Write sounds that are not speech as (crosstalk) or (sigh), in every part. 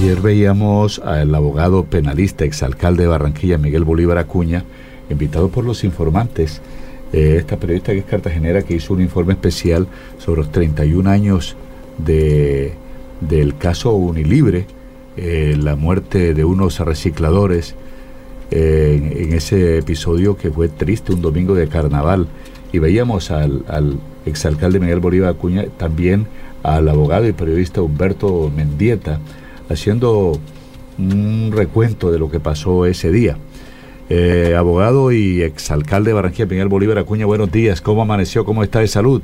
Ayer veíamos al abogado penalista, exalcalde de Barranquilla, Miguel Bolívar Acuña, invitado por los informantes. Eh, esta periodista que es cartagenera que hizo un informe especial sobre los 31 años de, del caso Unilibre, eh, la muerte de unos recicladores eh, en, ese episodio que fue triste, un domingo de carnaval. Y veíamos al, al exalcalde Miguel Bolívar Acuña, también al abogado y periodista Humberto Mendieta, haciendo un recuento de lo que pasó ese día. Eh, abogado y exalcalde de Barranquilla, Miguel Bolívar Acuña, buenos días. ¿Cómo amaneció? ¿Cómo está de salud?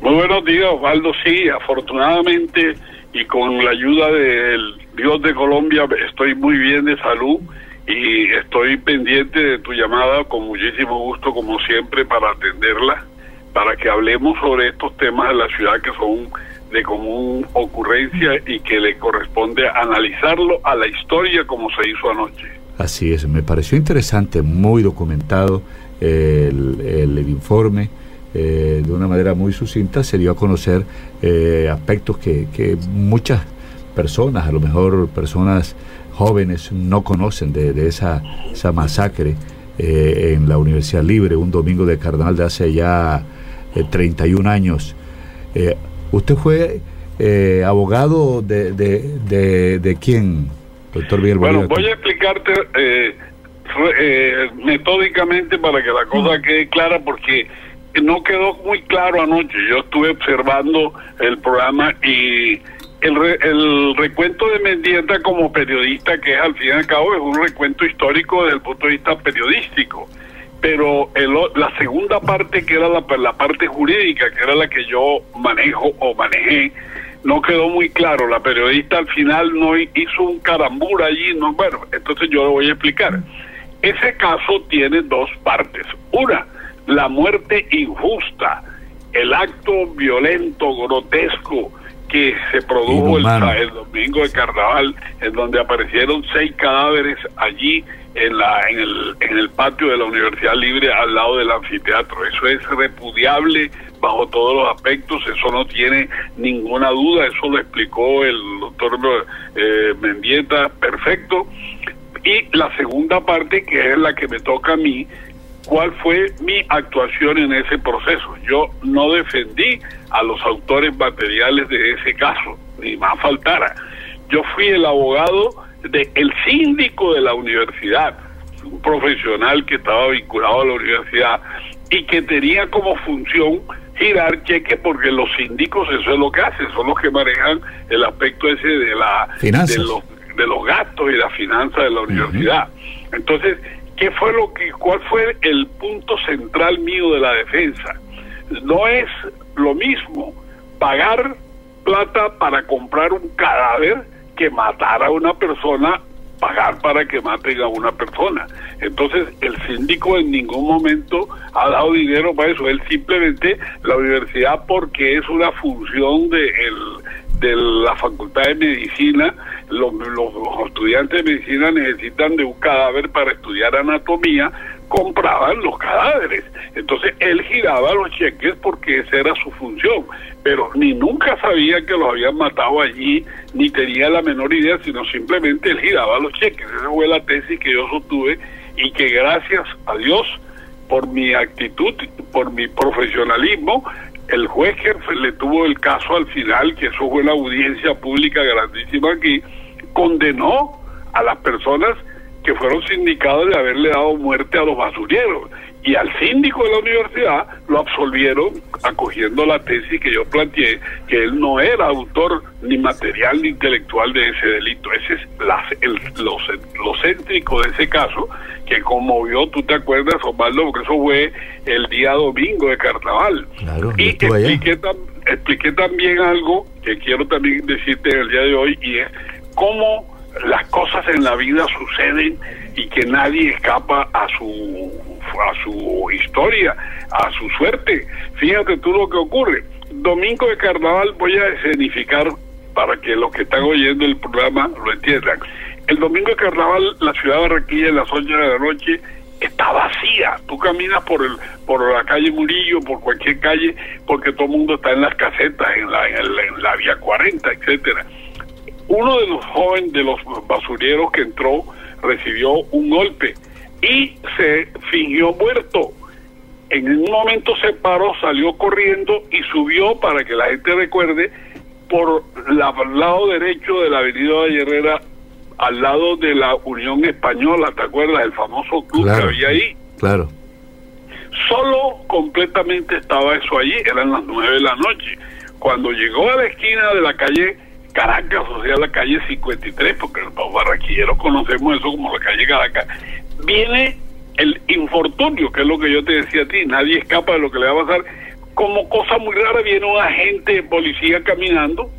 Muy buenos días, Osvaldo. Sí, afortunadamente y con la ayuda del Dios de Colombia estoy muy bien de salud y estoy pendiente de tu llamada con muchísimo gusto, como siempre, para atenderla, para que hablemos sobre estos temas de la ciudad que son de común ocurrencia y que le corresponde analizarlo a la historia como se hizo anoche. Así es, me pareció interesante, muy documentado el, el, informe. Eh, de una manera muy sucinta se dio a conocer eh, aspectos que, que, muchas personas, a lo mejor personas jóvenes, no conocen de, de esa, esa masacre eh, en la Universidad Libre, un domingo de carnaval de hace ya 31 años. ¿Usted fue abogado de, de, de, de quién? Bueno, voy a explicarte eh, eh, metódicamente para que la cosa quede clara porque no quedó muy claro anoche. Yo estuve observando el programa y el, el recuento de Mendieta como periodista, que es al fin y al cabo es un recuento histórico desde el punto de vista periodístico. Pero el, la segunda parte, que era la, la parte jurídica, que era la que yo manejo o manejé, no quedó muy claro. La periodista al final no hizo un carambur allí. No, bueno, entonces yo lo voy a explicar. Ese caso tiene dos partes. Una, la muerte injusta, el acto violento, grotesco que se produjo el, el, domingo de carnaval, en donde aparecieron seis cadáveres allí en, la, en, el, en el patio de la Universidad Libre al lado del anfiteatro. Eso es repudiable bajo todos los aspectos, eso no tiene ninguna duda, eso lo explicó el doctor eh, Mendieta, perfecto. Y la segunda parte, que es la que me toca a mí, cuál fue mi actuación en ese proceso. Yo no defendí a los autores materiales de ese caso, ni más faltara. Yo fui el abogado del el síndico de la universidad, un profesional que estaba vinculado a la universidad y que tenía como función girar cheques porque los síndicos eso es lo que hacen, son los que manejan el aspecto ese de la de los, de los gastos y la finanza de la universidad. Entonces, ¿qué fue lo que cuál fue el punto central mío de la defensa? No es lo mismo pagar plata para comprar un cadáver que matar a una persona pagar para que maten a una persona. Entonces, el síndico en ningún momento ha dado dinero para eso. Él simplemente, la universidad, porque es una función de, el, de la Facultad de Medicina, los, los, estudiantes de medicina necesitan de un cadáver para estudiar anatomía, compraban los cadáveres. Entonces él giraba los cheques porque esa era su función, pero ni nunca sabía que los habían matado allí, ni tenía la menor idea, sino simplemente él giraba los cheques. Esa fue la tesis que yo sostuve y que gracias a Dios, por mi actitud, por mi profesionalismo, el juez que le tuvo el caso al final, que eso fue una audiencia pública grandísima aquí, condenó a las personas que fueron sindicados de haberle dado muerte a los basureros. Y al síndico de la universidad lo absolvieron acogiendo la tesis que yo planteé, que él no era autor ni material ni intelectual de ese delito. Ese es la, el, lo, lo céntrico de ese caso, que conmovió, tú te acuerdas, Osvaldo, porque eso fue el día domingo de carnaval. y expliqué, tam, expliqué también algo que quiero también decirte en el día de hoy, y es cómo las cosas en la vida suceden y que nadie escapa a su a su historia, a su suerte. Fíjate tú lo que ocurre. Domingo de carnaval voy a escenificar para que los que están oyendo el programa lo entiendan. El domingo de carnaval la ciudad de Barranquilla en las 8 de la noche está vacía. Tú caminas por el por la calle Murillo, por cualquier calle, porque todo el mundo está en las casetas, en la, en la, en la vía 40, etcétera uno de los jóvenes, de los basureros que entró, recibió un golpe y se fingió muerto. En un momento se paró, salió corriendo y subió, para que la gente recuerde, por el lado derecho de la avenida de Herrera, al lado de la Unión Española, ¿te acuerdas? El famoso club que había ahí. Claro. Solo completamente estaba eso allí, eran las nueve de la noche. Cuando llegó a la esquina de la calle Caracas, o sea, la calle 53, porque los barraquilleros conocemos eso como la calle Caracas, viene el infortunio, que es lo que yo te decía a ti, nadie escapa de lo que le va a pasar. Como cosa muy rara, viene un agente de policía caminando,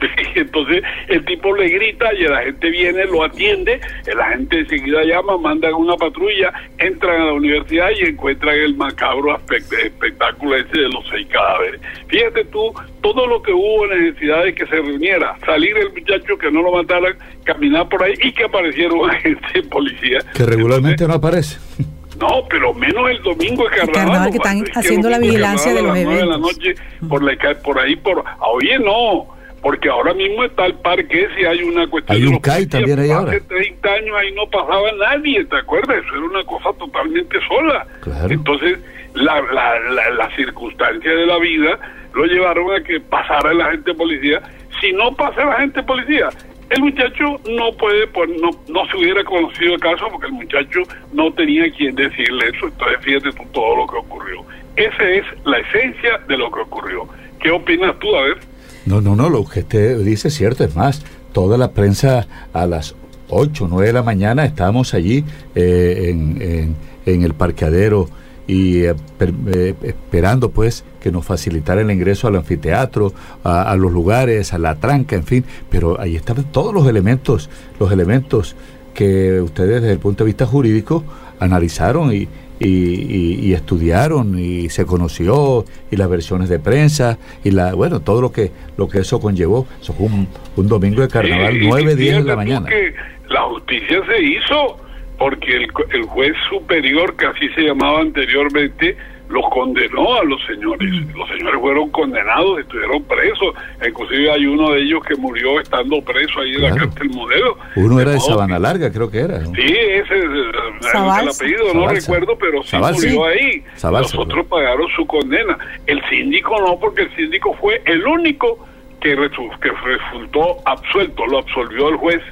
(laughs) entonces el tipo le grita y la gente viene, lo atiende, la gente enseguida llama, mandan una patrulla, entran a la universidad y encuentran el macabro espectáculo ese de los seis cadáveres. Fíjate tú, todo lo que hubo necesidad de que se reuniera, salir el muchacho, que no lo mataran, caminar por ahí y que apareciera un agente de policía. Que regularmente no aparece. (laughs) No, pero menos el domingo de carnaval. que están haciendo la vigilancia de los eventos. De la noche, por, la, por ahí, por... Oye, no, porque ahora mismo está el parque si hay una cuestión... Hay un CAI también ahí ahora. Hace 30 años ahí no pasaba nadie, ¿te acuerdas? Eso era una cosa totalmente sola. Entonces, la, la, la, circunstancia de la vida lo llevaron a que pasara la gente policía. Si no pasa la gente policía, el muchacho no puede, pues no, no se hubiera conocido el caso porque el muchacho no tenía quien decirle eso. Entonces, fíjate tú todo lo que ocurrió. Esa es la esencia de lo que ocurrió. ¿Qué opinas tú, a ver? No, no, no, lo que usted dice es cierto, es más, toda la prensa a las 8, 9 de la mañana estábamos allí eh, en, en, el parqueadero y eh, eh, esperando pues que nos facilitara el ingreso al anfiteatro, a, los lugares, a la tranca, en fin, pero ahí estaban todos los elementos, los elementos que ustedes desde el punto de vista jurídico analizaron y, y, estudiaron y se conoció y las versiones de prensa y la bueno todo lo que lo que eso conllevó. Eso fue un, domingo de carnaval nueve días de la mañana. que la justicia se hizo porque el, el juez superior que así se llamaba anteriormente los condenó a los señores. Los señores fueron condenados, estuvieron presos. Inclusive hay uno de ellos que murió estando preso ahí en la cárcel modelo. Uno era de Sabana Larga, creo que era. Sí, ese es el, apellido, no recuerdo, pero sí murió ahí. los otros pagaron su condena. El síndico no, porque el síndico fue el único que, que resultó absuelto, lo absolvió el juez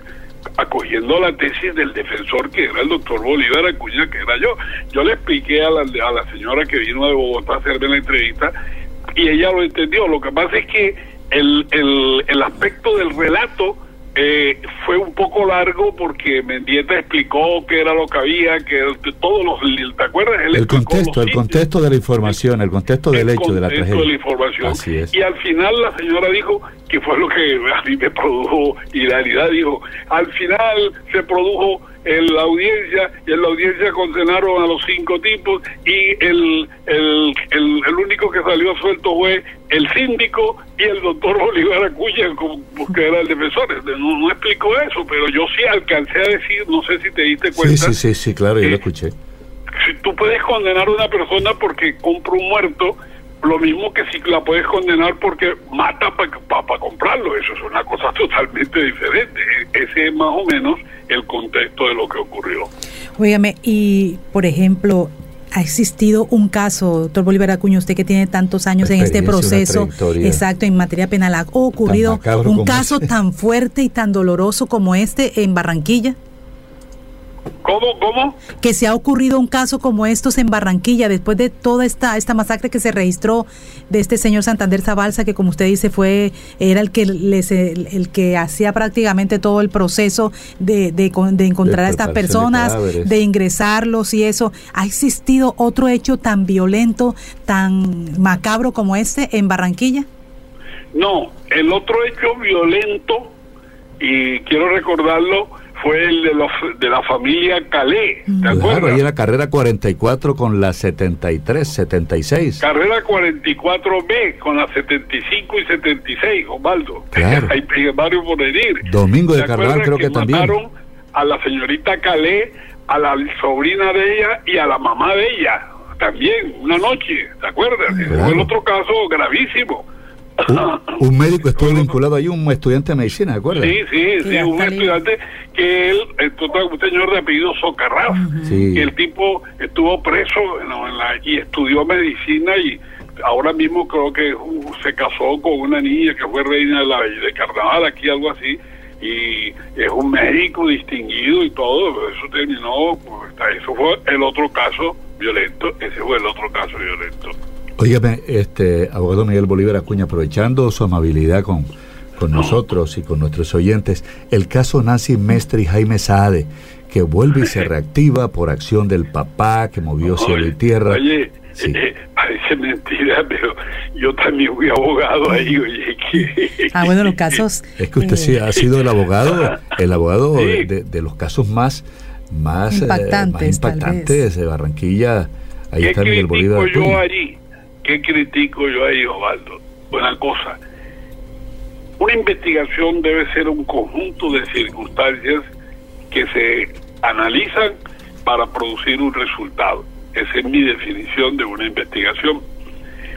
acogiendo la tesis del defensor que era el doctor Bolívar Acuña, que era yo. Yo le expliqué a la, señora que vino de Bogotá a hacerme la entrevista y ella lo entendió. Lo que pasa es que el, el, el aspecto del relato eh, fue un poco largo porque Mendieta explicó qué era lo que había, que todos los, ¿te acuerdas? el contexto, el contexto de la información, el contexto del hecho de la tragedia. de la información. Y al final la señora dijo que fue lo que a mí me produjo realidad dijo, al final se produjo en la audiencia y en la audiencia condenaron a los cinco tipos y el, el, el, único que salió suelto fue el síndico y el doctor Bolívar Acuña, que era el defensor. No, no explicó eso, pero yo sí alcancé a decir, no sé si te diste cuenta. Sí, sí, sí, claro, yo lo escuché. Si tú puedes condenar a una persona porque compra un muerto, lo mismo que si la puedes condenar porque mata para comprarlo, eso es una cosa (laughs) totalmente diferente. Ese es más o menos el contexto de lo que ocurrió. Óigame, y por ejemplo, ha existido un caso, doctor Bolívar Acuña, usted que tiene tantos años en este proceso, exacto, en materia penal, ¿ha ocurrido un caso (laughs) tan fuerte y tan doloroso como este en Barranquilla? ¿Cómo, cómo? Que se ha ocurrido un caso como estos en Barranquilla después de toda esta esta masacre que se registró de este señor Santander Zabalza que como usted dice fue era el que les, el, que hacía prácticamente todo el proceso de, de, encontrar a estas personas, de, ingresarlos y eso. ¿Ha existido otro hecho tan violento, tan macabro como este en Barranquilla? No, el otro hecho violento y quiero recordarlo fue el de, los, de la familia Calé, ¿te acuerdas? Ahí era carrera 44 con la 73, 76. Carrera 44B con la 75 y 76, Osvaldo. Claro. Hay, varios por venir. Domingo de carnaval creo que, también. Mataron a la señorita Calé, a la sobrina de ella y a la mamá de ella también, una noche, ¿te acuerdas? Fue el otro caso gravísimo Un, médico estuvo vinculado ahí, un estudiante de medicina, ¿de acuerdo? Sí, sí, sí, un estudiante que él, un señor de apellido Socarrás, que el tipo estuvo preso y estudió medicina y ahora mismo creo que uh, se casó con una niña que fue reina de, la, de carnaval, aquí algo así, y es un médico distinguido y todo, eso terminó, pues, eso fue el otro caso violento, ese fue el otro caso violento. Óigame, este abogado Miguel Bolívar Acuña, aprovechando su amabilidad con, con nosotros y con nuestros oyentes, el caso Nancy Mestre y Jaime Saade, que vuelve y se (laughs) reactiva por acción del papá que movió cielo y tierra. Oye, eh, parece mentira, pero yo también fui abogado ahí, oye. Que, ah, bueno, los casos... Es que usted sí ha sido el abogado, el abogado (laughs) de, los casos más, más impactantes, eh, más impactantes de Barranquilla. Ahí está Miguel Bolívar. yo allí? ¿Qué critico yo ahí, Osvaldo? Buena cosa. Una investigación debe ser un conjunto de circunstancias que se analizan para producir un resultado. Esa es mi definición de una investigación.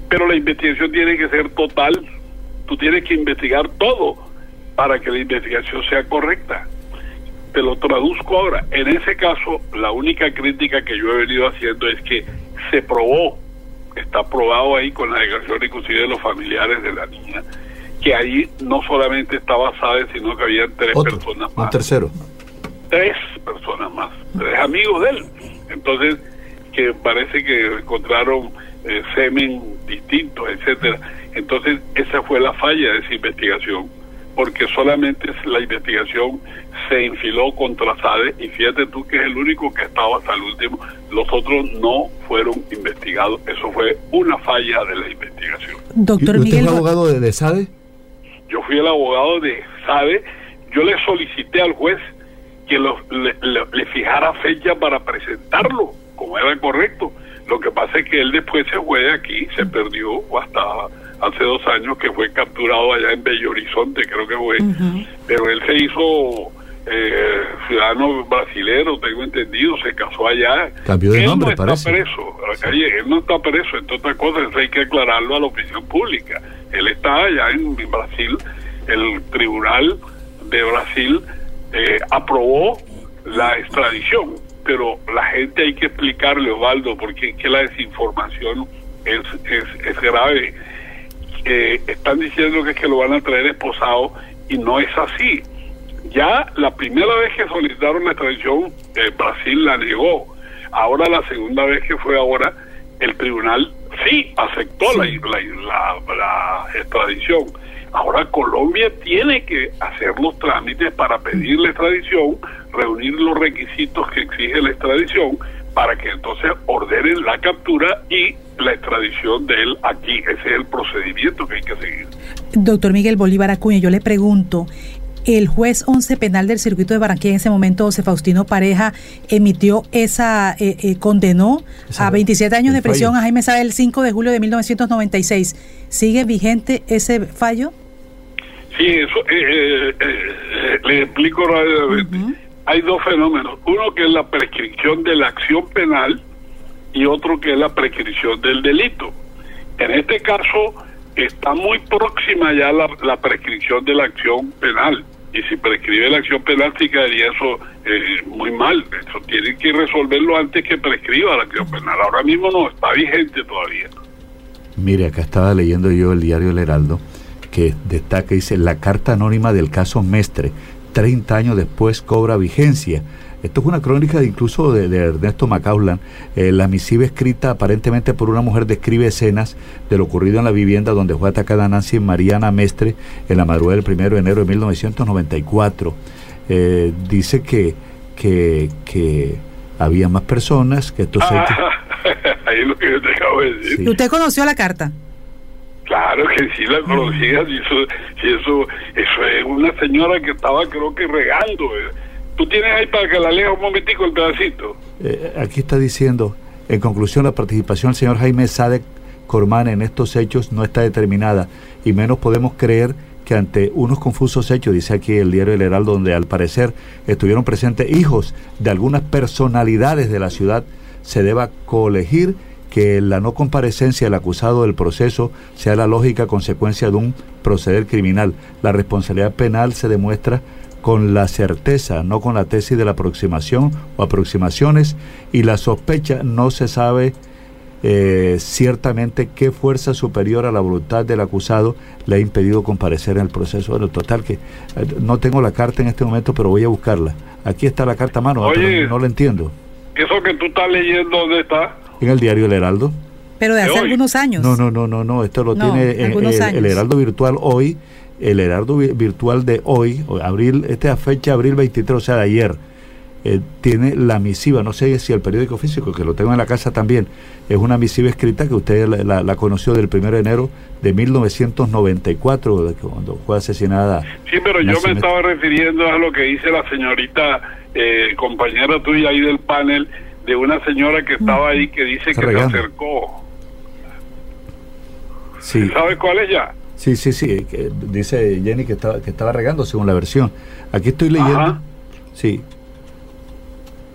Pero la investigación tiene que ser total. Tú tienes que investigar todo para que la investigación sea correcta. Te lo traduzco ahora. En ese caso, la única crítica que yo he venido haciendo es que se probó está probado ahí con la declaración inclusive de los familiares de la niña, que ahí no solamente estaba Sade, sino que había tres personas más. Un tercero. Tres personas más, tres amigos de él. Entonces, que parece que encontraron eh, semen distintos, etcétera. Entonces, esa fue la falla de esa investigación, porque solamente la investigación se infiló contra Sade y fíjate tú que es el único que estaba hasta el último. Los otros no fueron investigados. Eso fue una falla de la investigación. Doctor ¿Usted es el abogado de, Sade? Yo fui el abogado de Sade. Yo le solicité al juez que le, fijara fecha para presentarlo, como era correcto. Lo que pasa es que él después se fue de aquí, se perdió hasta hace dos años que fue capturado allá en Bello Horizonte, creo que fue. Pero él se hizo eh, ciudadano brasilero, tengo entendido, se casó allá. Cambió de él nombre, no está preso, él no está preso, entre otras cosas, hay que aclararlo a la opinión pública. Él está allá en, Brasil, el tribunal de Brasil eh, aprobó la extradición, pero la gente hay que explicarle, Osvaldo, porque es que la desinformación es, es, es grave. Eh, están diciendo que es que lo van a traer esposado y no es así ya la primera vez que solicitaron la extradición, eh, Brasil la negó. Ahora la segunda vez que fue ahora, el tribunal sí aceptó La, la, extradición. Ahora Colombia tiene que hacer los trámites para pedir la extradición, reunir los requisitos que exige la extradición, para que entonces ordenen la captura y la extradición de él aquí. Ese es el procedimiento que hay que seguir. Doctor Miguel Bolívar Acuña, yo le pregunto, el juez 11 penal del circuito de Barranquilla en ese momento, José Faustino Pareja, emitió esa, eh, eh, condenó a 27 años de prisión a Jaime Sabe el 5 de julio de 1996. ¿Sigue vigente ese fallo? Sí, eso eh, le explico rápidamente. Hay dos fenómenos. Uno que es la prescripción de la acción penal y otro que es la prescripción del delito. En este caso está muy próxima ya la, prescripción de la acción penal y si prescribe la acción penal sí quedaría eso eh, muy mal. Eso tiene que resolverlo antes que prescriba la acción penal. Ahora mismo no, está vigente todavía. Mire, acá estaba leyendo yo el diario El Heraldo que destaca, dice, la carta anónima del caso Mestre, 30 años después cobra vigencia. Esto es una crónica incluso de, Ernesto Macaulay. Eh, la misiva escrita aparentemente por una mujer describe escenas de lo ocurrido en la vivienda donde fue atacada Nancy Mariana Mestre en la madrugada del 1 de enero de 1994. Eh, dice que, que, que había más personas, que esto ah, (laughs) Ahí es lo que yo te acabo de decir. ¿Usted conoció la carta? Claro que sí la conocía, y eso, eso, eso es una señora que estaba creo que regando. Eh. ¿Tú tienes ahí para que la lea un momentico el pedacito? Eh, aquí está diciendo, en conclusión, la participación del señor Jaime Sadek Corman en estos hechos no está determinada y menos podemos creer que ante unos confusos hechos, dice aquí el diario El Heraldo, donde al parecer estuvieron presentes hijos de algunas personalidades de la ciudad, se deba colegir que la no comparecencia del acusado del proceso sea la lógica consecuencia de un proceder criminal. La responsabilidad penal se demuestra con la certeza, no con la tesis de la aproximación o aproximaciones, y la sospecha no se sabe eh, ciertamente qué fuerza superior a la voluntad del acusado le ha impedido comparecer en el proceso. Bueno, total que eh, no tengo la carta en este momento, pero voy a buscarla. Aquí está la carta a mano, no, la entiendo. ¿Eso que tú estás leyendo dónde está? En el diario El Heraldo. Pero de hace algunos años. No, no, no, no, no, esto lo tiene en, el, Heraldo Virtual hoy, el Heraldo Virtual de hoy, abril, esta es fecha abril 23, o sea, de ayer eh, tiene la misiva, no sé si el periódico físico, que lo tengo en la casa también, es una misiva escrita que usted la, conoció del 1 de enero de 1994, cuando fue asesinada. Sí, pero yo me estaba refiriendo a lo que dice la señora eh, compañera tuya ahí del panel, de una señora que estaba ahí que dice que se acercó. Sí. ¿Sabes cuál es ya? Sí, sí, sí, dice Jenny que estaba, que estaba regando según la versión. Aquí estoy leyendo. Sí,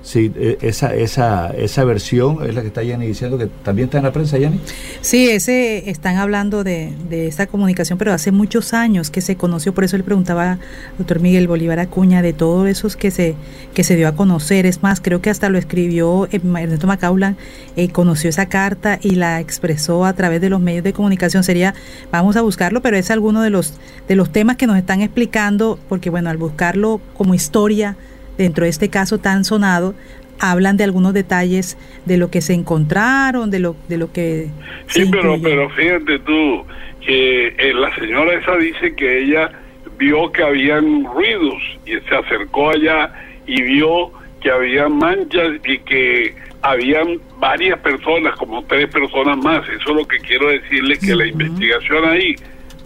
Sí, e, esa, esa, esa versión es la que está Yanni diciendo que también está en la prensa, Yanni. Sí, ese, están hablando de, de esa comunicación, pero hace muchos años que se conoció, por eso le preguntaba al doctor Miguel Bolívar Acuña de todo eso que se, que se dio a conocer. Es más, creo que hasta lo escribió eh, Ernesto Macaulan, eh, conoció esa carta y la expresó a través de los medios de comunicación. Sería, vamos a buscarlo, pero es alguno de los, de los temas que nos están explicando, porque bueno, al buscarlo como historia, dentro de este caso tan sonado, hablan de algunos detalles de lo que se encontraron, de lo, de lo que... Sí, pero, pero fíjate tú, que eh, la señora esa dice que ella vio que habían ruidos y se acercó allá y vio que había manchas y que habían varias personas, como tres personas más. Eso es lo que quiero decirle, que la investigación ahí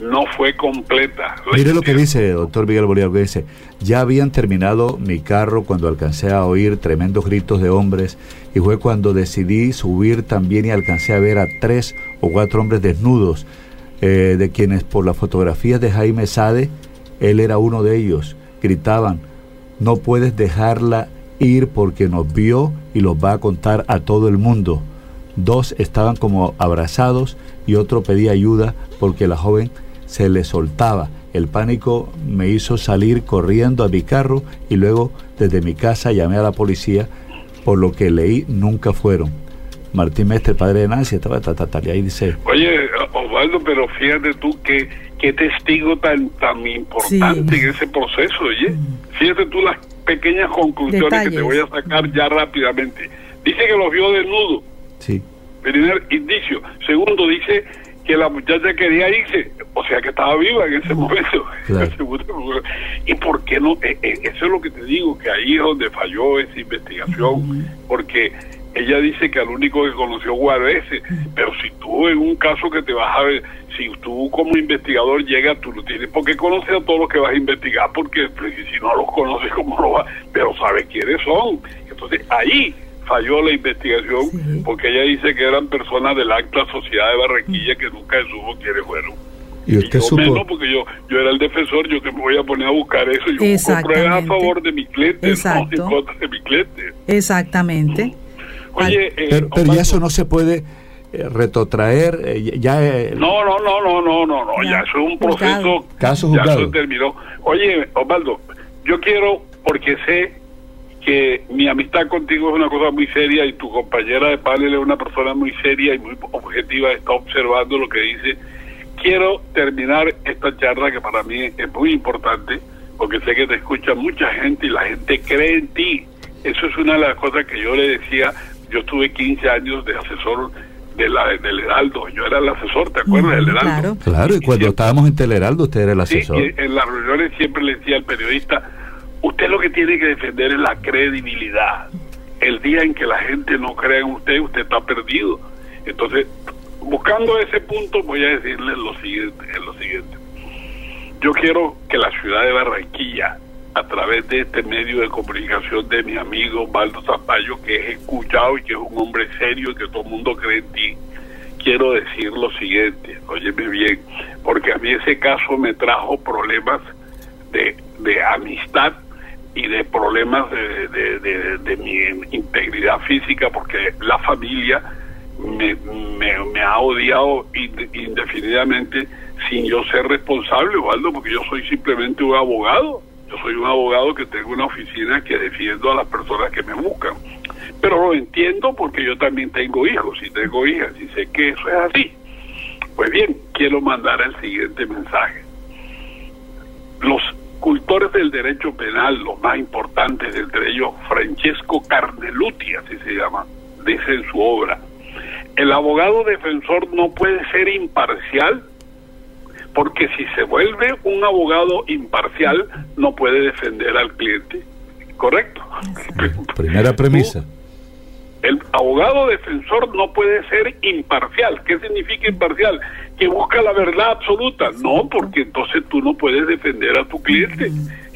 no fue completa. Mire lo que dice, doctor Miguel Bolívar, que dice, ya habían terminado mi carro cuando alcancé a oír tremendos gritos de hombres y fue cuando decidí subir también y alcancé a ver a tres o cuatro hombres desnudos, eh, de quienes por las fotografías de Jaime Sade, él era uno de ellos, gritaban, no puedes dejarla ir porque nos vio y los va a contar a todo el mundo. Dos estaban como abrazados y otro pedía ayuda porque la joven se le soltaba. El pánico me hizo salir corriendo a mi carro y luego desde mi casa llamé a la policía, por lo que leí nunca fueron. Martín Mestre, padre de Nancy, estaba y ahí dice... Oye, Osvaldo, pero fíjate tú que qué testigo tan tan importante en ese proceso, oye. Mm. Fíjate tú las pequeñas conclusiones que te voy a sacar ya rápidamente. Dice que los vio desnudo. Sí. Primer indicio. Segundo, dice que la muchacha quería irse, o sea que estaba viva en ese momento. (laughs) ¿Y por qué no? Eh, eh, eso es lo que te digo, que ahí es donde falló esa investigación, porque ella dice que al único que conoció fue ese, pero si tú en un caso que te vas a ver, si tú como investigador llegas, tú no tienes por qué conocer a todos los que vas a investigar, porque pues, si no los conoces, ¿cómo lo vas? Pero sabes quiénes son. Entonces ahí falló la investigación porque ella dice que eran personas del acta Sociedad de Barranquilla que nunca supo quiénes fueron. Y usted yo menos porque yo, yo era el defensor, yo que me voy a poner a buscar eso. Yo busco pruebas a favor de mi cliente, no en contra de mi cliente. Exactamente. Oye, eh, pero, ya eso no se puede eh, retrotraer, eh, ya... no, no, no, no, no, no, no, ya, eso es un proceso... Caso Ya se terminó. Oye, Osvaldo, yo quiero, porque sé que mi amistad contigo es una cosa muy seria y tu compañera de panel es una persona muy seria y muy objetiva, está observando lo que dice. Quiero terminar esta charla que para mí es muy importante porque sé que te escucha mucha gente y la gente cree en ti. Eso es una de las cosas que yo le decía. Yo estuve 15 años de asesor de la, del Heraldo. Yo era el asesor, ¿te acuerdas del Heraldo? Claro, claro y cuando estábamos en Heraldo usted era el asesor. Sí, en las reuniones siempre le decía al periodista, Usted lo que tiene que defender es la credibilidad. El día en que la gente no cree en usted, usted está perdido. Entonces, buscando ese punto, voy a decirle lo siguiente, lo siguiente. Yo quiero que la ciudad de Barranquilla, a través de este medio de comunicación de mi amigo Baldo Zapallo, que es escuchado y que es un hombre serio y que todo el mundo cree en ti, quiero decir lo siguiente, óyeme bien, porque a mí ese caso me trajo problemas de, de amistad y de problemas de, de, mi integridad física porque la familia me, me, ha odiado indefinidamente sin yo ser responsable, Waldo, porque yo soy simplemente un abogado. Yo soy un abogado que tengo una oficina que defiendo a las personas que me buscan. Pero lo entiendo porque yo también tengo hijos y tengo hijas y sé que eso es así. Pues bien, quiero mandar el siguiente mensaje. Los cultores del derecho penal, los más importantes, entre ellos Francesco Carneluti, así se llama, dice en su obra, el abogado defensor no puede ser imparcial porque si se vuelve un abogado imparcial no puede defender al cliente. ¿Correcto? Primera premisa. El abogado defensor no puede ser imparcial. ¿Qué significa imparcial? Que busca la verdad absoluta. No, porque entonces tú no puedes defender a tu cliente.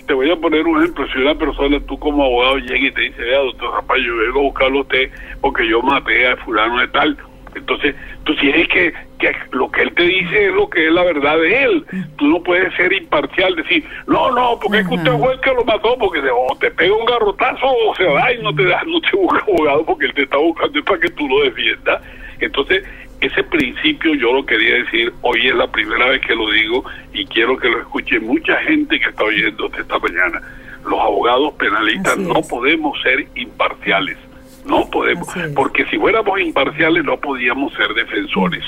Te voy a poner un ejemplo. Si una persona, tú como abogado, llega y te dice, vea, doctor Rafael, yo vengo a buscarlo a usted porque yo maté a fulano de tal entonces, tú tienes que, que lo que él te dice es lo que es la verdad de él. Tú no puedes ser imparcial, decir, no, no, porque es que usted fue el que lo mató, porque o te pega un garrotazo o se va y no te da, no te (laughs) busca abogado porque él te está buscando para que tú lo defiendas. Entonces, ese principio yo lo quería decir, hoy es la primera vez que lo digo y quiero que lo escuche mucha gente que está oyendo esta mañana. Los abogados penalistas no podemos ser imparciales no podemos, porque si fuéramos imparciales no podíamos ser defensores.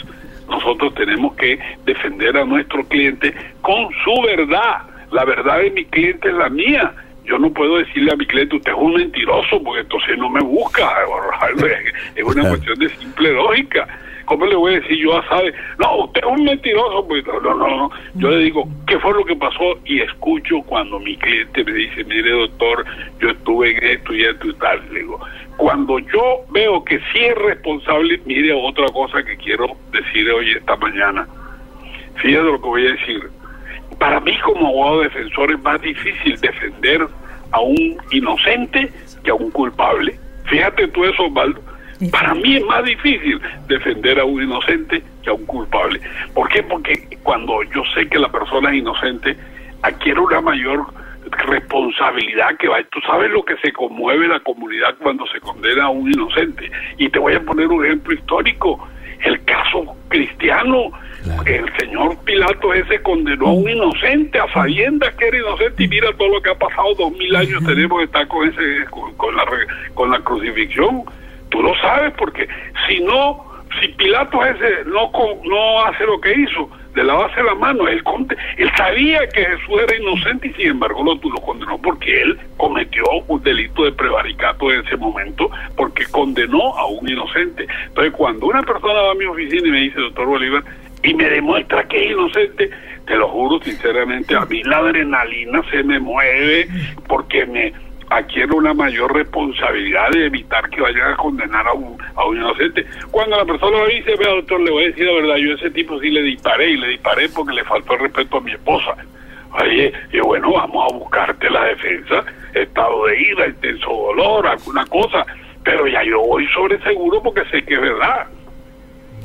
Nosotros tenemos que defender a nuestro cliente con su verdad. La verdad de mi cliente es la mía. Yo no puedo decirle a mi cliente, usted es un mentiroso, porque entonces no me busca. (laughs) Es una cuestión de simple lógica. ¿Cómo le voy a decir yo a Sabe? No, usted es un mentiroso. Pues, no, no, no. Yo le digo, ¿qué fue lo que pasó? Y escucho cuando mi cliente me dice, mire doctor, yo estuve en esto y esto y tal. Le digo, cuando yo veo que sí es responsable, mire otra cosa que quiero decir hoy esta mañana. Fíjate lo que voy a decir. Para mí como abogado defensor es más difícil defender a un inocente que a un culpable. Fíjate tú eso, Osvaldo. Para mí es más difícil defender a un inocente que a un culpable. ¿Por qué? Porque cuando yo sé que la persona es inocente, adquiere una mayor responsabilidad que va. Tú sabes lo que se conmueve la comunidad cuando se condena a un inocente. Y te voy a poner un ejemplo histórico. El caso cristiano, el señor Pilato ese condenó a un inocente a sabiendas que era inocente y mira todo lo que ha pasado, dos mil años tenemos que estar con, ese, con, la, con la crucifixión. Tú lo sabes porque si no, si Pilato ese no, no hace lo que hizo, de lavarse la mano. Él, él sabía que Jesús era inocente y sin embargo lo, lo condenó porque él cometió un delito de prevaricato en ese momento porque condenó a un inocente. Entonces cuando una persona va a mi oficina y me dice, doctor Bolívar, y me demuestra que es inocente, te lo juro sinceramente, a mí la adrenalina se me mueve porque me adquiere una mayor responsabilidad de evitar que vayan a condenar a un, a un inocente. Cuando la persona me dice, vea doctor, le voy a decir la verdad, yo a ese tipo sí le disparé y le disparé porque le faltó el respeto a mi esposa. Oye, y bueno, vamos a buscarte la defensa, estado de ira, intenso dolor, alguna cosa, pero ya yo voy sobre seguro porque sé que es verdad.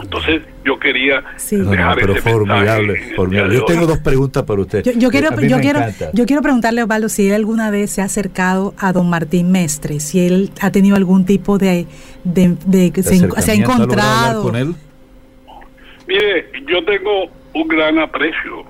Entonces yo quería dejar pero formidable, formidable. Yo tengo dos preguntas para usted. Yo, quiero, yo quiero, yo quiero preguntarle a Osvaldo si él alguna vez se ha acercado a don Martín Mestre, si él ha tenido algún tipo de, de, se, ha encontrado con él. Mire, yo tengo un gran aprecio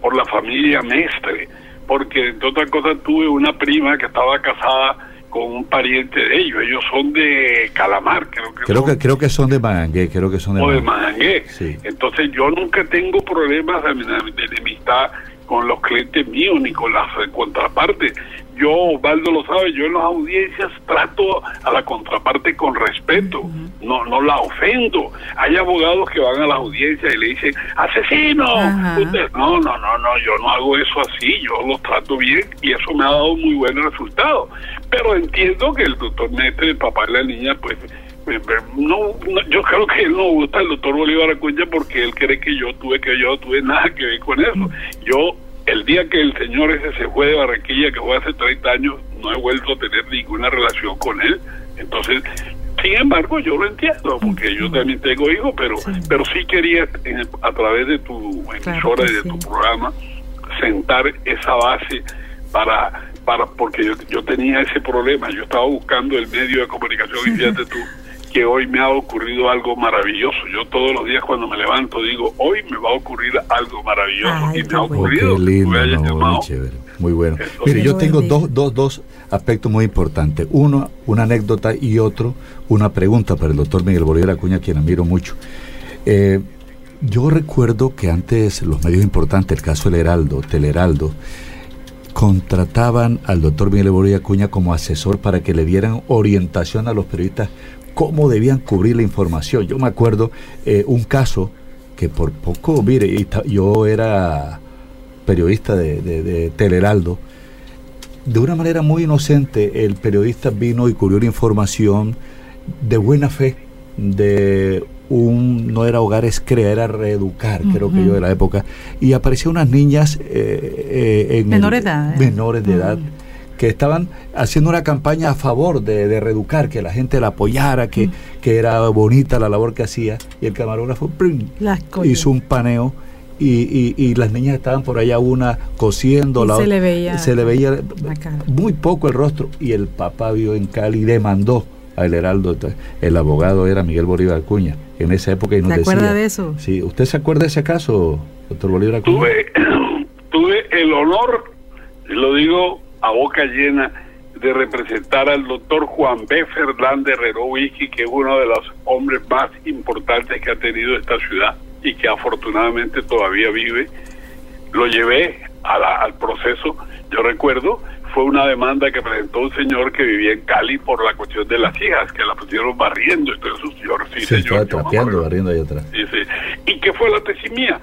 por la familia Mestre, porque entre otras cosas tuve una prima que estaba casada con un pariente de ellos. Ellos son de Calamar, creo que creo que creo que son de Manangué, creo que son de, o de Manangué. Entonces yo nunca tengo problemas de, de enemistad con los clientes míos ni con las contrapartes yo, Osvaldo lo sabe, yo en las audiencias trato a la contraparte con respeto, no no la ofendo. Hay abogados que van a las audiencias y le dicen, asesino, no, no, no, no, yo no hago eso así, yo los trato bien y eso me ha dado muy buenos resultados. Pero entiendo que el doctor Mestre, el papá de la niña, pues no, yo creo que él no gusta el doctor Bolívar Acuña porque él cree que yo tuve que yo tuve nada que ver con eso. Yo el día que el señor ese se fue de Barranquilla, que fue hace 30 años, no he vuelto a tener ninguna relación con él. Entonces, sin embargo, yo lo entiendo, porque yo también tengo hijos, pero sí. pero sí quería, a través de tu emisora y de tu programa, sentar esa base para para porque yo, yo tenía ese problema. Yo estaba buscando el medio de comunicación y fíjate tú que hoy me ha ocurrido algo maravilloso. Yo todos los días cuando me levanto digo, hoy me va a ocurrir algo maravilloso. y me ha ocurrido. muy, chévere, muy bueno. Mire, yo tengo dos, dos, dos aspectos muy importantes. Uno, una anécdota y otro, una pregunta para el doctor Miguel Bolívar Acuña, quien admiro mucho. Eh, yo recuerdo que antes los medios importantes, el caso del Heraldo, Teleheraldo, contrataban al doctor Miguel Bolívar Acuña como asesor para que le dieran orientación a los periodistas cómo debían cubrir la información. Yo me acuerdo eh, un caso que por poco, mire, yo era periodista de, de, de de una manera muy inocente el periodista vino y cubrió la información de buena fe de un, no era hogares crea, era reeducar, creo que yo de la época, y aparecieron unas niñas eh, eh, en menores, edad, menores de edad que estaban haciendo una campaña a favor de, reeducar, que la gente la apoyara, que, que, era bonita la labor que hacía, y el camarógrafo hizo un paneo. Y, y, las niñas estaban por allá una cosiendo la se le veía se le veía muy poco el rostro y el papá vio en Cali y demandó al Heraldo el abogado era Miguel Bolívar Acuña en esa época y nos ¿Se acuerda de eso? Sí, ¿usted se acuerda de ese caso, doctor Bolívar Acuña? Tuve, (coughs) tuve el honor, lo digo a boca llena, de representar al doctor Juan B. Fernández Wiki, que es uno de los hombres más importantes que ha tenido esta ciudad y que afortunadamente todavía vive. Lo llevé al proceso, yo recuerdo, fue una demanda que presentó un señor que vivía en Cali por la cuestión de las hijas, que la pusieron barriendo, entonces un señor, sí, Se señor. trapeando, barriendo ahí atrás. Sí, sí. ¿Y qué fue la tesis mía?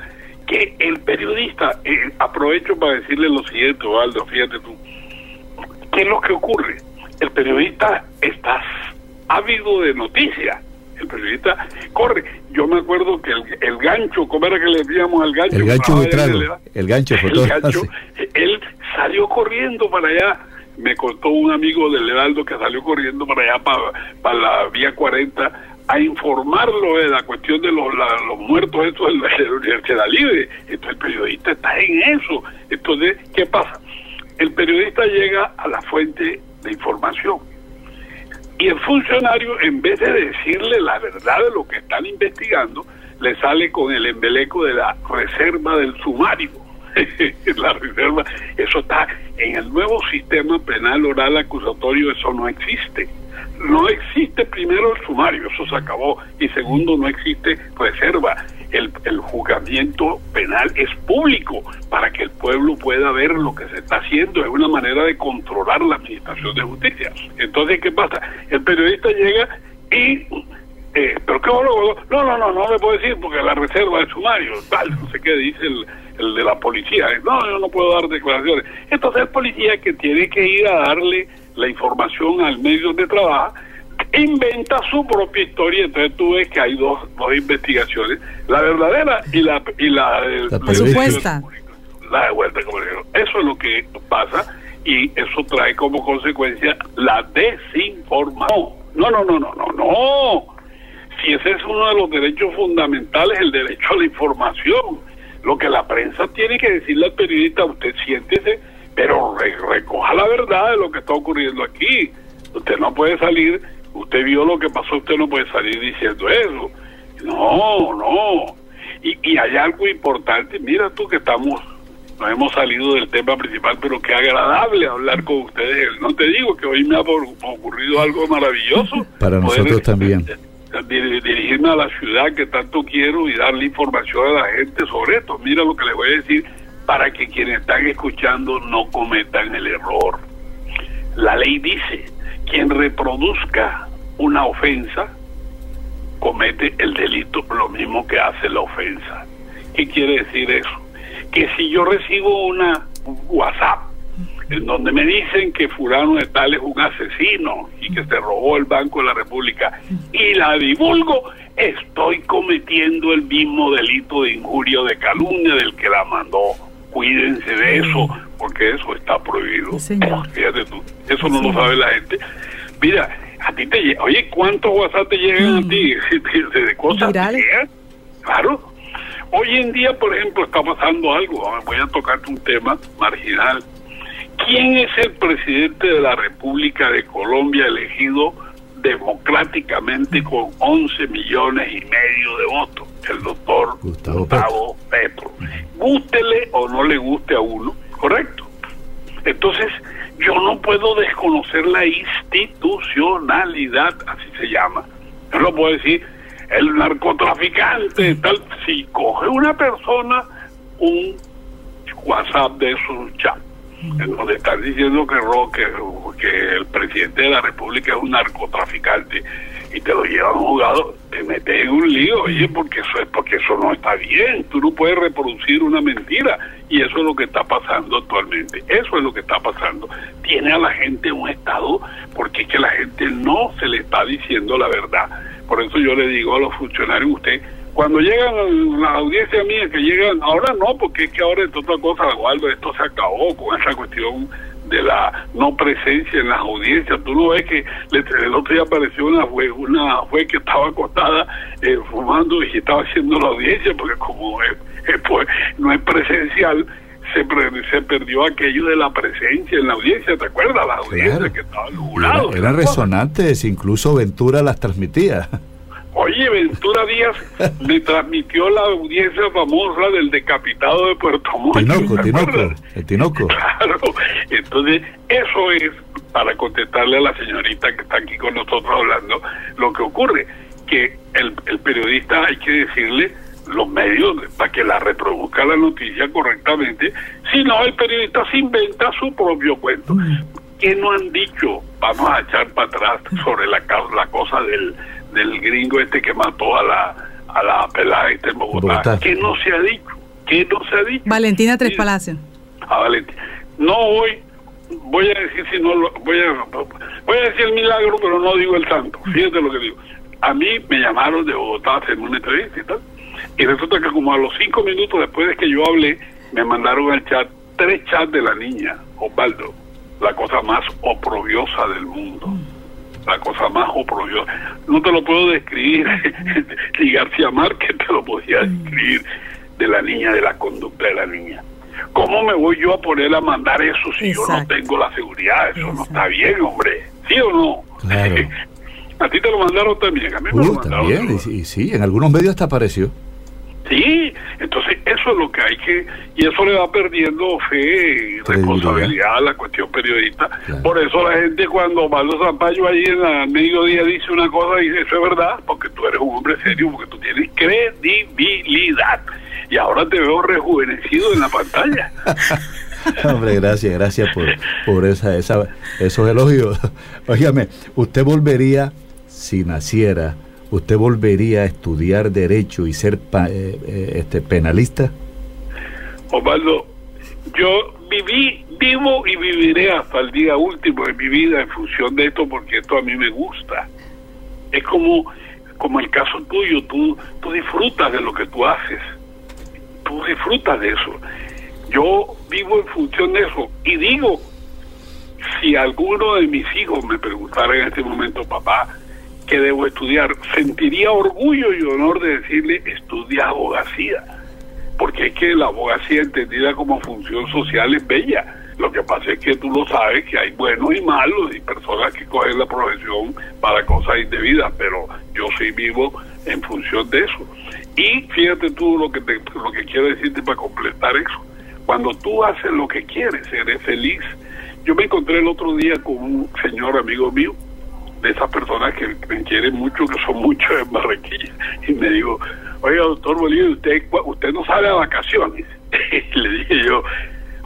Que el periodista, eh, aprovecho para decirle lo siguiente, Waldo, fíjate tú, ¿qué es lo que ocurre? El periodista está ávido de noticias el periodista corre. Yo me acuerdo que el, gancho, ¿cómo era que le decíamos al gancho? El gancho el gancho el gancho, él salió corriendo para allá. Me contó un amigo del Heraldo que salió corriendo para allá, para, la vía 40, a informarlo de la cuestión de los, los muertos estos de la Universidad Libre. Entonces el periodista está en eso. Entonces, ¿qué pasa? El periodista llega a la fuente de información y el funcionario, en vez de decirle la verdad de lo que están investigando, le sale con el embeleco de la reserva del sumario. (laughs) la reserva, eso está en el nuevo sistema penal oral acusatorio, eso no existe. No existe primero el sumario, eso se acabó, y segundo, no existe reserva el, el juzgamiento penal es público para que el pueblo pueda ver lo que se está haciendo. Es una manera de controlar la administración de justicia. Entonces, ¿qué pasa? El periodista llega y... Eh, ¿Pero qué No, no, no, no le puedo decir porque la reserva de sumario, tal, no sé qué dice el, el de la policía. No, yo no puedo dar declaraciones. Entonces el policía que tiene que ir a darle la información al medio de trabajo inventa su propia historia. Entonces tú ves que hay dos, dos investigaciones, la verdadera y la y la, la, supuesta. La de vuelta Eso es lo que pasa y eso trae como consecuencia la desinformación. No, no, no, no, no, no. Si ese es uno de los derechos fundamentales, el derecho a la información. Lo que la prensa tiene que decirle al periodista, usted siéntese, pero recoja la verdad de lo que está ocurriendo aquí. Usted no puede salir usted vio lo que pasó, usted no puede salir diciendo eso. No, no. Y, y hay algo importante, mira tú que estamos, no hemos salido del tema principal, pero qué agradable hablar con ustedes. No te digo que hoy me ha ocurrido algo maravilloso. Para nosotros también. dirigirme a la ciudad que tanto quiero y darle información a la gente sobre esto. Mira lo que les voy a decir para que quienes están escuchando no cometan el error. La ley dice, quien reproduzca una ofensa comete el delito lo mismo que hace la ofensa. ¿Qué quiere decir eso? Que si yo recibo una WhatsApp en donde me dicen que Furano de Tal es un asesino y que se robó el Banco de la República y la divulgo, estoy cometiendo el mismo delito de injuria o de calumnia del que la mandó. Cuídense de eso, porque eso está prohibido. Fíjate tú, eso no lo sabe la gente. Mira, a ti te oye, ¿cuántos WhatsApp te llegan a mm. (laughs) ti de, cosas Claro. Hoy en día, por ejemplo, está pasando algo. Voy a tocarte un tema marginal. ¿Quién es el presidente de la República de Colombia elegido democráticamente con 11 millones y medio de votos, el doctor Gustavo, Petro. Gústele o no le guste a uno, correcto. Entonces, yo no puedo desconocer la institucionalidad, así se llama. Yo no puedo decir, el narcotraficante, tal, si coge una persona un WhatsApp de su chat, en donde están diciendo que, Roque, que el presidente de la República es un narcotraficante y te lo llevan jugado, te metes en un lío, oye, porque eso es porque eso no está bien, tú no puedes reproducir una mentira y eso es lo que está pasando actualmente, eso es lo que está pasando. Tiene a la gente un estado porque es que la gente no se le está diciendo la verdad. Por eso yo le digo a los funcionarios, usted cuando llegan a la audiencia mía, que llegan, ahora no, porque es que ahora es otra cosa, Waldo, esto se acabó con esa cuestión de la no presencia en las audiencias. Tú no ves que el otro día apareció una juez, una juez que estaba acostada eh, fumando y estaba haciendo la audiencia, porque como pues, no es presencial, se, se perdió aquello de la presencia en la audiencia, ¿te acuerdas? La audiencia que estaba jurado. Era, resonantes, incluso Ventura las transmitía. Oye, Ventura Díaz me transmitió la audiencia famosa del decapitado de Puerto Montt. Tinoco, Tinoco, el Tinoco. Claro, entonces eso es, para contestarle a la señorita que está aquí con nosotros hablando, lo que ocurre, que el, el periodista hay que decirle los medios para que la reproduzca la noticia correctamente, si no el periodista se inventa su propio cuento. Mm. ¿Qué no han dicho? Vamos a echar para atrás sobre la, la cosa del del gringo este que mató a la a la pelada este en Bogotá. ¿Qué no se ha dicho? ¿Qué no se ha dicho? Valentina Tres Palacios. A Valentina. No hoy voy a decir si no lo, voy a voy a decir el milagro, pero no digo el santo. Fíjate lo que digo. A mí me llamaron de Bogotá a hacer una entrevista y tal. Y resulta que como a los cinco minutos después de que yo hablé, me mandaron al chat tres chats de la niña, Osvaldo, la cosa más oprobiosa del mundo la cosa más oprobiosa. No te lo puedo describir, (laughs) ni García Márquez te lo podía describir de la niña, de la conducta de la niña. ¿Cómo me voy yo a poner a mandar eso si yo no tengo la seguridad? Eso no está bien, hombre. ¿Sí o no? (laughs) a ti te lo mandaron también, a mí me lo mandaron. También, y, sí, en algunos medios hasta apareció. Sí, entonces eso es lo que hay que, y eso le va perdiendo fe y responsabilidad a la cuestión periodista. Por eso la gente cuando Osvaldo Zampayo ahí en el mediodía dice una cosa y dice, eso es verdad, porque tú eres un hombre serio, porque tú tienes credibilidad. Y ahora te veo rejuvenecido en la pantalla. (laughs) Hombre, gracias, gracias por, por esa, esa, esos elogios. (laughs) Óigame, usted volvería, si naciera, ¿usted volvería a estudiar derecho y ser eh, eh, este penalista? Osvaldo, yo viví, vivo y viviré hasta el día último de mi vida en función de esto porque esto a mí me gusta. Es como, como el caso tuyo, tú, tú disfrutas de lo que tú haces, tú disfrutas de eso. Yo vivo en función de eso y digo, si alguno de mis hijos me preguntara en este momento, papá, que debo estudiar, sentiría orgullo y honor de decirle, estudia abogacía, porque es que la abogacía entendida como función social es bella. Lo que pasa es que tú lo sabes que hay buenos y malos y personas que cogen la profesión para cosas indebidas, pero yo soy vivo en función de eso. Y fíjate tú lo que te, lo que quiero decirte para completar eso. Cuando tú haces lo que quieres, eres feliz. Yo me encontré el otro día con un señor amigo mío de esas personas que me quieren mucho, que son muchos en Barranquilla, y me digo, oiga, doctor Bolívar, usted, usted no sale a vacaciones. (laughs) y le dije yo,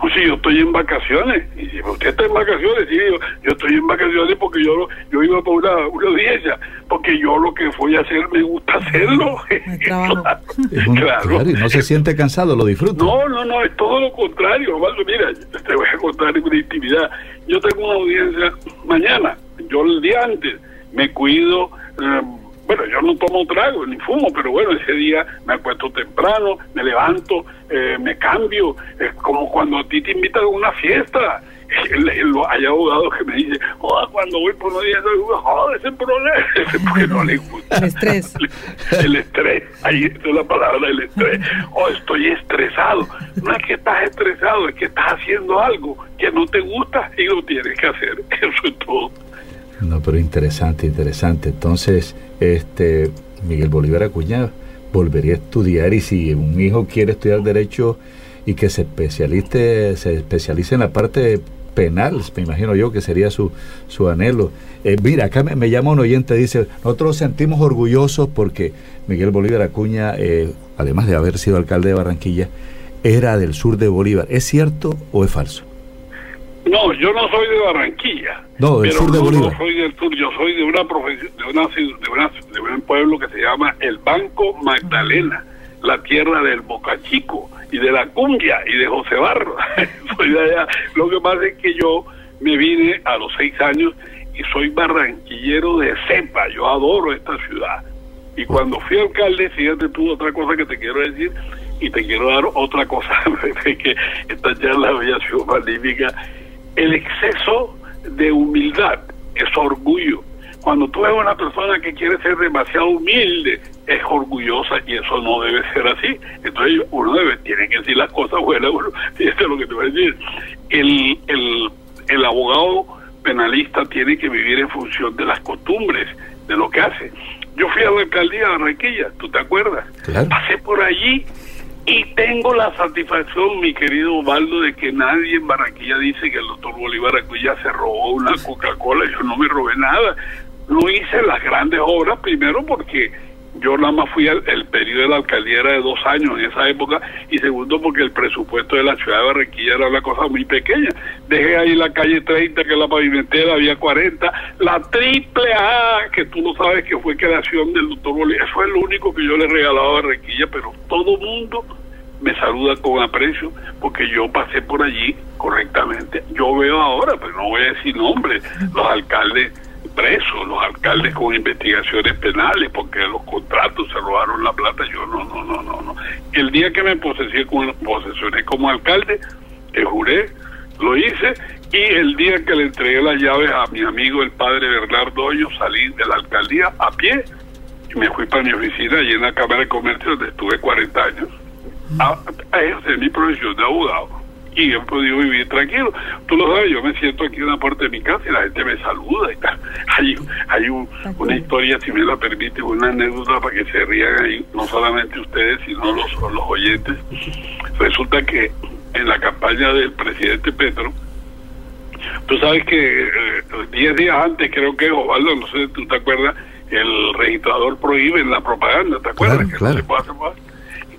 pues sí, yo estoy en vacaciones. Y si usted está en vacaciones, sí, yo, yo estoy en vacaciones porque yo yo iba por una, una audiencia, porque yo lo que voy a hacer me gusta hacerlo. (laughs) claro. no se siente cansado, lo disfruta. No, no, no, es todo lo contrario. Mira, te voy a contar una intimidad. Yo tengo una audiencia mañana yo el día antes me cuido, eh, bueno, yo no tomo trago ni fumo, pero bueno, ese día me acuesto temprano, me levanto, eh, me cambio, es como cuando a ti te invitan a una fiesta. (laughs) Hay abogados que me dicen, oh, cuando voy por unos días, joder, ese problema, (laughs) porque no le gusta. El estrés. (laughs) el estrés, ahí está la palabra, el estrés. Oh, estoy estresado. No es que estás estresado, es que estás haciendo algo que no te gusta y lo tienes que hacer. Eso es todo. No, pero interesante, interesante. Entonces, este Miguel Bolívar Acuña volvería a estudiar y si un hijo quiere estudiar derecho y que se especialice, se especialice en la parte penal, me imagino yo que sería su, su anhelo. Eh, mira, acá me, llama un oyente, dice, nosotros nos sentimos orgullosos porque Miguel Bolívar Acuña, eh, además de haber sido alcalde de Barranquilla, era del sur de Bolívar. ¿Es cierto o es falso? No, yo no soy de Barranquilla. No, del sur de Bolívar. No soy del sur, yo soy de una profesión, de, una, de, un pueblo que se llama el Banco Magdalena, la tierra del Boca Chico y de la cumbia y de José Barro. (laughs) soy de allá. Lo que pasa es que yo me vine a los seis años y soy barranquillero de cepa. Yo adoro esta ciudad. Y cuando fui alcalde, fíjate tú otra cosa que te quiero decir, y te quiero dar otra cosa, (laughs) que esta charla había sido magnífica el exceso de humildad es orgullo. Cuando tú ves una persona que quiere ser demasiado humilde, es orgullosa y eso no debe ser así. Entonces uno debe, tiene que decir las cosas buenas. Bueno, fíjate (laughs) lo que te voy a decir. El, el, el abogado penalista tiene que vivir en función de las costumbres, de lo que hace. Yo fui a la alcaldía de Barranquilla, ¿tú te acuerdas? Pasé por allí y tengo la satisfacción, mi querido Osvaldo, de que nadie en Barranquilla dice que el doctor Bolívar Acuilla se robó una Coca-Cola. Yo no me robé nada. No hice las grandes obras, primero porque yo nada más fui al el periodo de la alcaldía era de dos años en esa época y segundo porque el presupuesto de la ciudad de Barranquilla era una cosa muy pequeña. Dejé ahí la calle 30 que es la pavimentera, había 40, la triple A que tú no sabes que fue creación del doctor Bolívar, eso es lo único que yo le regalaba a Barranquilla, pero todo mundo me saluda con aprecio porque yo pasé por allí correctamente. Yo veo ahora, pero no voy a decir nombres, los alcaldes presos, los alcaldes con investigaciones penales porque los contratos se robaron la plata. Yo no, no, no, no, no. El día que me posesioné como, posesioné como alcalde, que juré, lo hice y el día que le entregué las llaves a mi amigo el padre Bernardo Hoyo salí de la alcaldía a pie y me fui para mi oficina allí en la Cámara de Comercio donde estuve 40 años a, a ejercer mi profesión de abogado y he podido vivir tranquilo. Tú lo sabes, yo me siento aquí en la puerta de mi casa y la gente me saluda y tal. Hay, hay una historia, si me la permite, una anécdota para que se rían ahí, no solamente ustedes, sino los, los oyentes. Resulta que en la campaña del presidente Petro, tú sabes que 10 eh, días antes, creo que Osvaldo, no sé, tú te acuerdas, el registrador prohíbe la propaganda, ¿te acuerdas? Claro, que claro.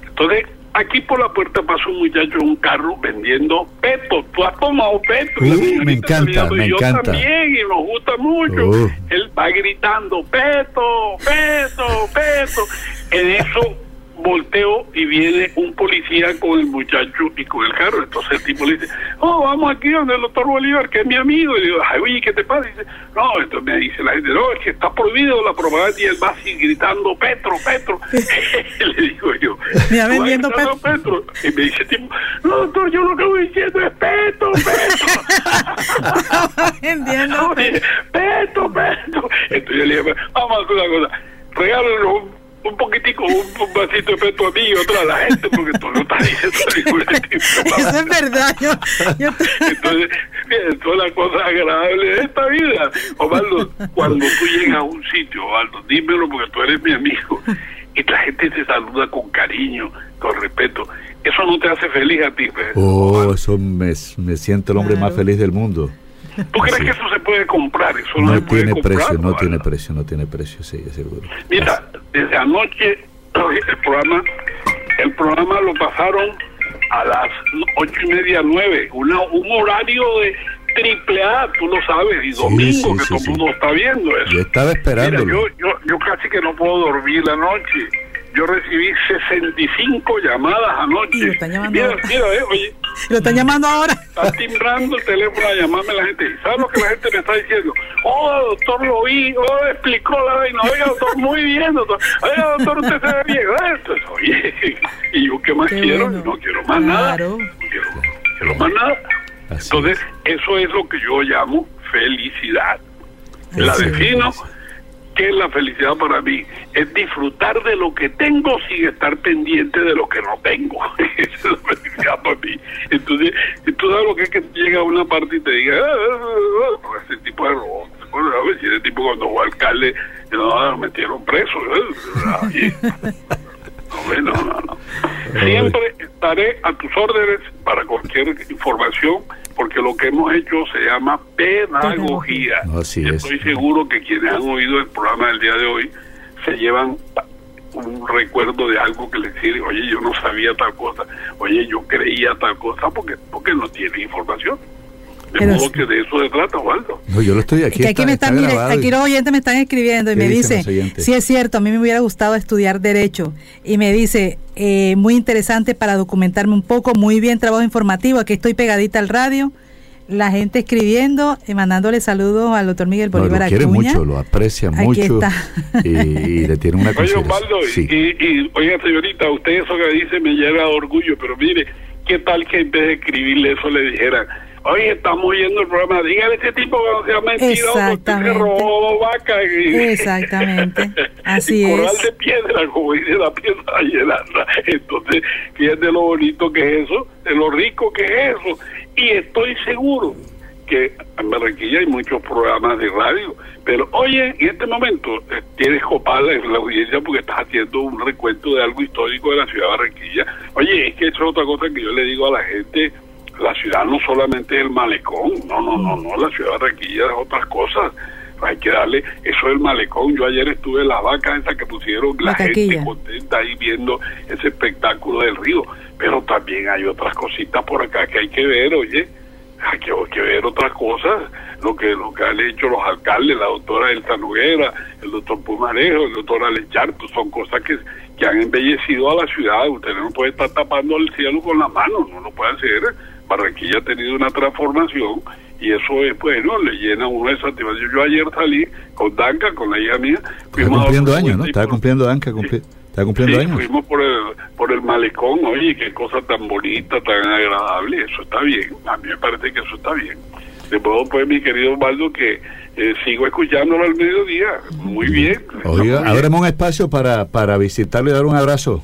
Entonces, aquí por la puerta pasó un muchacho en un carro vendiendo peto. Tú has tomado peto. Uh, me encanta, me yo encanta. también, y nos gusta mucho. Uh. Él va gritando, peto, peto, peto. En eso volteo y viene un policía con el muchacho y con el carro. Entonces el tipo le dice, oh, vamos aquí donde el doctor Bolívar, que es mi amigo. Y digo, ay, oye, ¿qué te pasa? Y dice, no, entonces me dice la gente, no, es que está prohibido la propaganda y él va así gritando, Petro, Petro. (laughs) le digo yo, me vendiendo Petro? Petro. Y me dice, tipo, no, doctor, yo lo que voy diciendo es Petro, Petro. (laughs) vendiendo (laughs) Petro, Petro. Entonces yo le dije, vamos a hacer una cosa, regálanos un un poquitico, un, vasito de peto a mí y otro a la gente, porque tú no estás diciendo (laughs) Eso es verdad. Yo, Entonces, miren, todas las cosas agradables de esta vida. Osvaldo, cuando tú llegas a un sitio, Osvaldo, dímelo porque tú eres mi amigo, y la gente te saluda con cariño, con respeto. Eso no te hace feliz a ti, pues, Oh, eso me, me siento el hombre más feliz del mundo. ¿Tú crees que eso se puede comprar? Eso no, no tiene precio, no tiene precio, no tiene precio, sí, seguro. Mira, desde anoche (clears throat) el programa, el programa lo pasaron a las ocho y media, nueve, una, un horario de triple A, tú lo sabes, y domingo que todo el mundo está viendo eso. Yo estaba esperando. yo, yo, yo casi que no puedo dormir la noche yo recibí 65 llamadas anoche. lo están llamando mira, mira, eh, oye. (laughs) Lo están llamando ahora. (laughs) Está timbrando el teléfono a llamarme la gente. ¿Sabes lo que la gente me está diciendo? Oh, doctor, lo vi. Oh, explicó la vaina. Oiga, doctor, muy bien, doctor. Oiga, doctor, usted se ve bien. Entonces, oye, (laughs) ¿y yo qué más quiero? No quiero más nada. No quiero, quiero más nada. Entonces, eso es lo que yo llamo felicidad. La defino ¿Qué es la felicidad para mí? Es disfrutar de lo que tengo sin estar pendiente de lo que no tengo. (laughs) Esa es la felicidad para mí. Entonces, tú sabes lo que es que llega a una parte y te diga, ah, ah, ah, ese tipo de robot. Si ese tipo cuando fue alcalde, no, metieron preso. ¿eh? (laughs) no, no, no. Siempre estaré a tus órdenes para cualquier información, porque lo que hemos hecho se llama pedagogía. Estoy seguro que quienes han oído el programa del día de hoy se llevan un recuerdo de algo que les dice, oye, yo no sabía tal cosa, oye, yo creía tal cosa, porque, porque no tiene información. De modo que de eso se trata, Waldo. No, yo lo estoy aquí. aquí, me están, aquí los oyentes me están escribiendo y me dicen, sí es cierto, a mí me hubiera gustado estudiar Derecho. Y me dice, eh, muy interesante para documentarme un poco, muy bien trabajo informativo, aquí estoy pegadita al radio. La gente escribiendo, y mandándole saludos al doctor Miguel Bolívar no, lo quiere mucho, lo aprecia mucho y, le tiene una (laughs) Oye, Osvaldo, y, y, oiga, señorita, usted eso que dice me llena de orgullo, pero mire, ¿qué tal que en vez de escribirle eso le dijera, Oye, estamos oyendo el programa. Dígale a ese tipo que no sea mentira porque se robó vaca. Y, Exactamente. Así (laughs) y corral de piedra, como dice la piedra llenarla. Entonces, fíjate lo bonito que es eso, de lo rico que es eso. Y estoy seguro que en Barranquilla hay muchos programas de radio. Pero, oye, en este momento eh, tienes copada en la audiencia porque estás haciendo un recuento de algo histórico de la ciudad de Barranquilla. Oye, es que eso es otra cosa que yo le digo a la gente la ciudad no solamente es el malecón, no, no, no, no, la ciudad es otras cosas. Hay que darle, eso es el malecón. Yo ayer estuve en la vaca esa que pusieron la, gente contenta ahí viendo ese espectáculo del río. Pero también hay otras cositas por acá que hay que ver, oye, hay que, hay que ver otras cosas lo que lo que han hecho los alcaldes, la doctora Elsa Noguera, el doctor Pumarejo, el doctor Alecharto, son cosas que, que han embellecido a la ciudad. Usted no puede estar tapando el cielo con la mano, no lo puede hacer. Barranquilla ha tenido una transformación y eso es, bueno, le llena uno de satisfacción. Yo ayer salí con Danca, con la hija mía. Está cumpliendo años, ¿no? Estaba cumpliendo Danca, está cumpliendo años. Fuimos por el, por el malecón, oye, qué cosa tan bonita, tan agradable, eso está bien. A mí me parece que eso está bien. De modo, pues, mi querido Osvaldo, que eh, sigo escuchándolo al mediodía. Muy bien. Oiga, ábreme un espacio para, para visitarle y dar un abrazo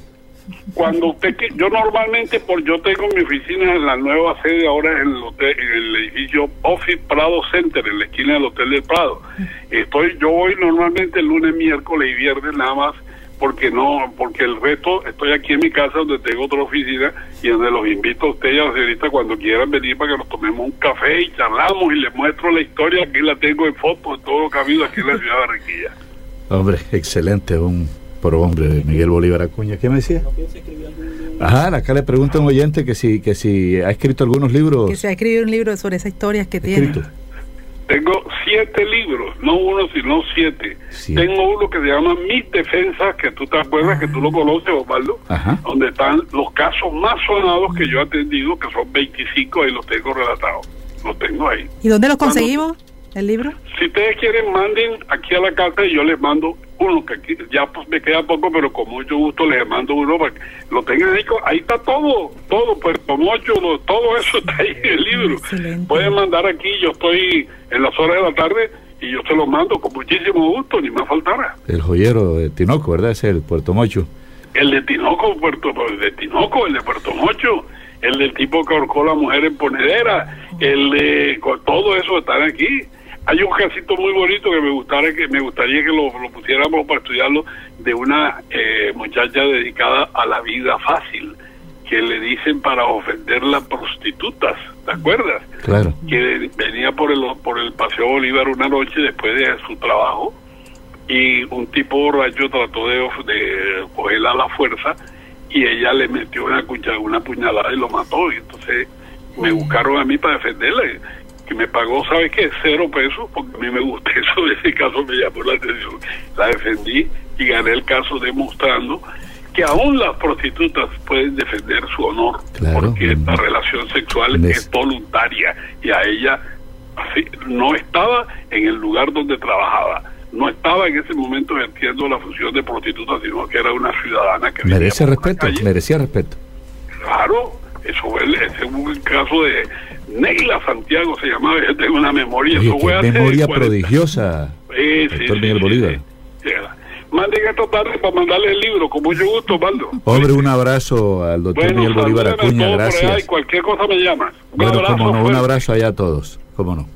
cuando usted yo normalmente por yo tengo mi oficina en la nueva sede ahora en el hotel, en el edificio Office Prado Center en la esquina del Hotel del Prado. Estoy yo voy normalmente el lunes miércoles y viernes nada más porque no porque el resto estoy aquí en mi casa donde tengo otra oficina y donde los invito a ustedes y a la señorita cuando quieran venir para que nos tomemos un café y charlamos y les muestro la historia. Aquí la tengo en foto de todo lo que ha habido aquí en la ciudad de Barranquilla. Hombre excelente un por hombre, Miguel Bolívar Acuña. ¿Qué me decía? Ajá, acá le pregunta un oyente que si, que si ha escrito algunos libros. Que se ha escrito un libro sobre esas historias que tiene. Tengo siete libros, no uno, sino siete. Tengo uno que se llama Mis Defensas, que tú te acuerdas, que tú lo conoces, Osvaldo, donde están los casos más sonados que yo he atendido, que son 25, ahí los tengo relatados. Los tengo ahí. ¿Y dónde los conseguimos? ¿El libro? Si ustedes quieren, manden aquí a la casa y yo les mando uno, que aquí ya pues me queda poco, pero con mucho gusto les mando uno para que lo tengan ahí. Ahí está todo, todo, Puerto Mocho, todo eso está ahí en el libro. Pueden mandar aquí, yo estoy en las horas de la tarde y yo se lo mando con muchísimo gusto, ni más faltara. El joyero de Tinoco, ¿verdad? Es el Puerto Mocho. El de Tinoco, Puerto, el de Tinoco, el de Puerto Mocho, el del tipo que ahorcó a la mujer en ponedera, el de todo eso están aquí hay un casito muy bonito que me gustaría que me gustaría que lo, pusiéramos para estudiarlo de una eh, muchacha dedicada a la vida fácil que le dicen para ofender las prostitutas, ¿te acuerdas? Claro. Que venía por el por el paseo Bolívar una noche después de su trabajo y un tipo borracho trató de, de cogerla a la fuerza y ella le metió una una puñalada y lo mató y entonces me buscaron a mí para defenderla que me pagó, ¿sabes qué? Cero pesos, porque a mí me gusta (laughs) eso, ese caso me llamó la atención. La defendí y gané el caso demostrando que aún las prostitutas pueden defender su honor, porque la relación sexual es voluntaria y a ella así, no estaba en el lugar donde trabajaba. No estaba en ese momento ejerciendo la función de prostituta, sino que era una ciudadana que... Merece respeto, merecía respeto. Claro, eso fue, ese fue un caso de, Neila Santiago se llamaba, yo tengo una memoria. Oye, memoria prodigiosa, sí, sí, doctor Miguel Bolívar. Manden esta tarde para mandarle el libro, con mucho gusto, Valdo. Hombre, un abrazo al doctor Miguel Bolívar Acuña, gracias. cualquier cosa me llama. Un bueno, abrazo, un abrazo allá a todos, cómo no.